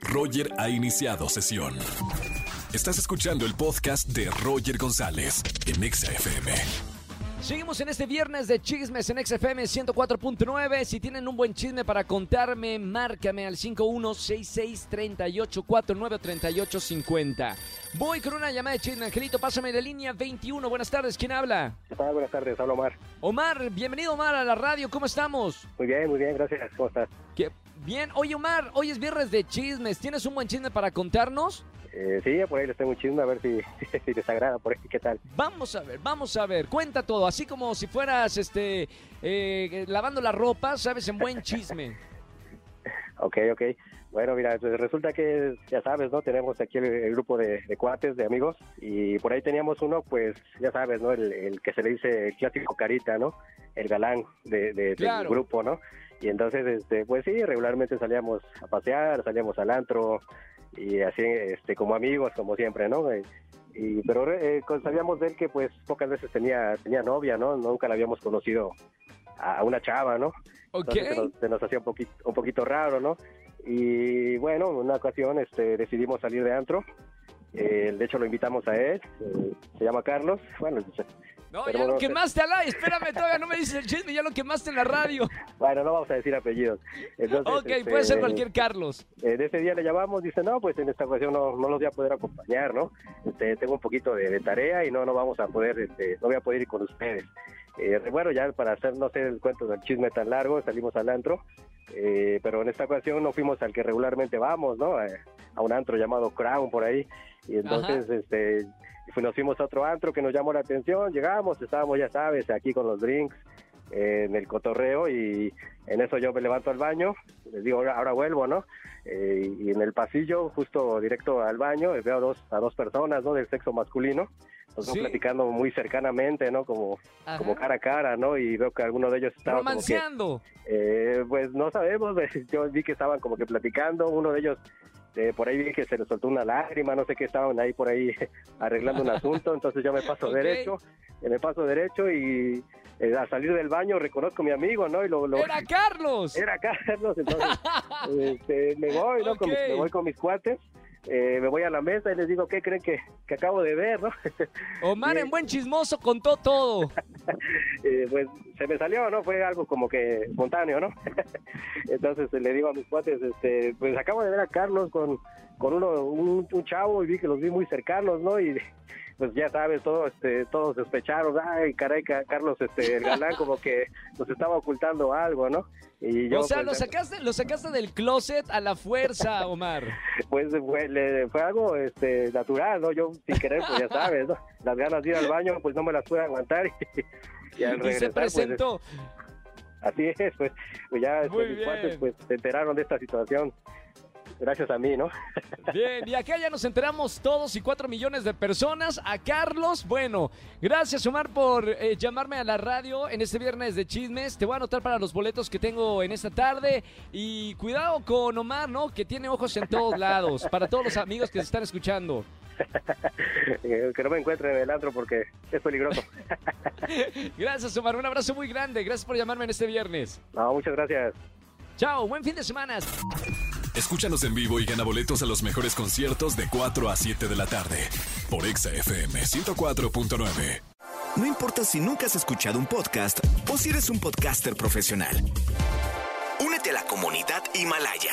Roger ha iniciado sesión. Estás escuchando el podcast de Roger González en Exa FM. Seguimos en este viernes de chismes en XFM 104.9. Si tienen un buen chisme para contarme, márcame al 516638493850. Voy con una llamada de chisme, Angelito. Pásame la línea 21. Buenas tardes, ¿quién habla? ¿Qué tal? Buenas tardes, hablo Omar. Omar, bienvenido Omar a la radio. ¿Cómo estamos? Muy bien, muy bien, gracias. ¿Cómo estás? ¿Qué? Bien. Oye Omar, hoy es viernes de chismes. ¿Tienes un buen chisme para contarnos? Eh, sí, por ahí les tengo un chisme, a ver si, si les agrada, por ahí, ¿qué tal? Vamos a ver, vamos a ver. Cuenta todo, así como si fueras este eh, lavando la ropa, sabes, en buen chisme. Ok, ok. Bueno, mira, pues resulta que, ya sabes, ¿no? Tenemos aquí el, el grupo de, de cuates, de amigos, y por ahí teníamos uno, pues, ya sabes, ¿no? El, el que se le dice el clásico carita, ¿no? El galán de, de- Claro. del grupo, ¿no? Y entonces, este, pues sí, regularmente salíamos a pasear, salíamos al antro, y así, este, como amigos, como siempre, ¿no? Eh, Y, pero eh, sabíamos de él que, pues, pocas veces tenía, tenía novia, ¿no? Nunca la habíamos conocido a una chava, ¿no? Ok. Entonces se nos, se nos hacía un poquito, un poquito raro, ¿no? Y bueno, en una ocasión este, decidimos salir de antro. Eh, de hecho, lo invitamos a él. eh, se llama Carlos. Bueno, No, ya lo quemaste al aire. Espérame, todavía no me dices el chisme, ya lo quemaste en la radio. bueno, no vamos a decir apellidos. Entonces, Ok, este, puede ser cualquier Carlos. eh, de ese día le llamamos, dice, no, pues en esta ocasión no, no los voy a poder acompañar, ¿no? Este, tengo un poquito de, de tarea y no, no vamos a poder, este, no voy a poder ir con ustedes. Eh, bueno, ya para hacer, no sé, el cuento del chisme tan largo, salimos al antro, eh, pero en esta ocasión no fuimos al que regularmente vamos, ¿no? Eh, a un antro llamado Crown por ahí. Y entonces, este, fu- nos fuimos a otro antro que nos llamó la atención, llegamos, estábamos, ya sabes, aquí con los drinks, eh, en el cotorreo y en eso yo me levanto al baño, les digo, ahora, ahora vuelvo, ¿no? Eh, y en el pasillo, justo directo al baño, veo a dos, a dos personas, ¿no? Del sexo masculino, nos Sí. platicando muy cercanamente, ¿no? Como, Ajá. como cara a cara, ¿no? Y veo que alguno de ellos estaba como que, Romanceando. eh, pues no sabemos, yo vi que estaban como que platicando, uno de ellos eh, por ahí vi que se le soltó una lágrima, no sé qué, estaban ahí por ahí arreglando un asunto, entonces yo me paso Ok. derecho, eh, me paso derecho y eh, al salir del baño reconozco a mi amigo, ¿no? Y lo, lo- ¡Era Carlos! era Carlos, entonces este, me voy, ¿no? Con mis- me voy con mis cuates, eh, me voy a la mesa y les digo, ¿qué creen que, que acabo de ver, no? Omar, en buen chismoso, contó todo. Eh, pues se me salió, ¿no? Fue algo como que espontáneo, ¿no? Entonces eh, le digo a mis cuates, este, pues acabo de ver a Carlos con, con uno, un, un chavo y vi que los vi muy cercanos, ¿no? Y pues ya sabes, todos, este, todos sospecharon, ay, caray, Ca- Carlos, este, el galán como que nos estaba ocultando algo, ¿no? Y yo, o sea, pues, lo sacaste, lo sacaste del closet a la fuerza, Omar. pues fue, le- fue algo este, natural, ¿no? Yo sin querer, pues ya sabes, ¿no? Las ganas de ir al baño, pues no me las pude aguantar y, y al Y se regresar, Así es, pues, pues ya mis cuates pues se enteraron de esta situación gracias a mí, ¿no? Bien, y acá ya nos enteramos todos y cuatro millones de personas. A Carlos, bueno, gracias Omar por eh, llamarme a la radio en este viernes de chismes. Te voy a anotar para los boletos que tengo en esta tarde. Y cuidado con Omar, ¿no? Que tiene ojos en todos lados. Para todos los amigos que se están escuchando. Eh, que no me encuentren en el antro porque es peligroso. Gracias Omar, un abrazo muy grande. Gracias por llamarme en este viernes. No, muchas gracias. Chao, buen fin de semana. Escúchanos en vivo y gana boletos a los mejores conciertos de 4 a 7 de la tarde por Exa FM 104.9. No importa si nunca has escuchado un podcast o si eres un podcaster profesional. Únete a la comunidad Himalaya.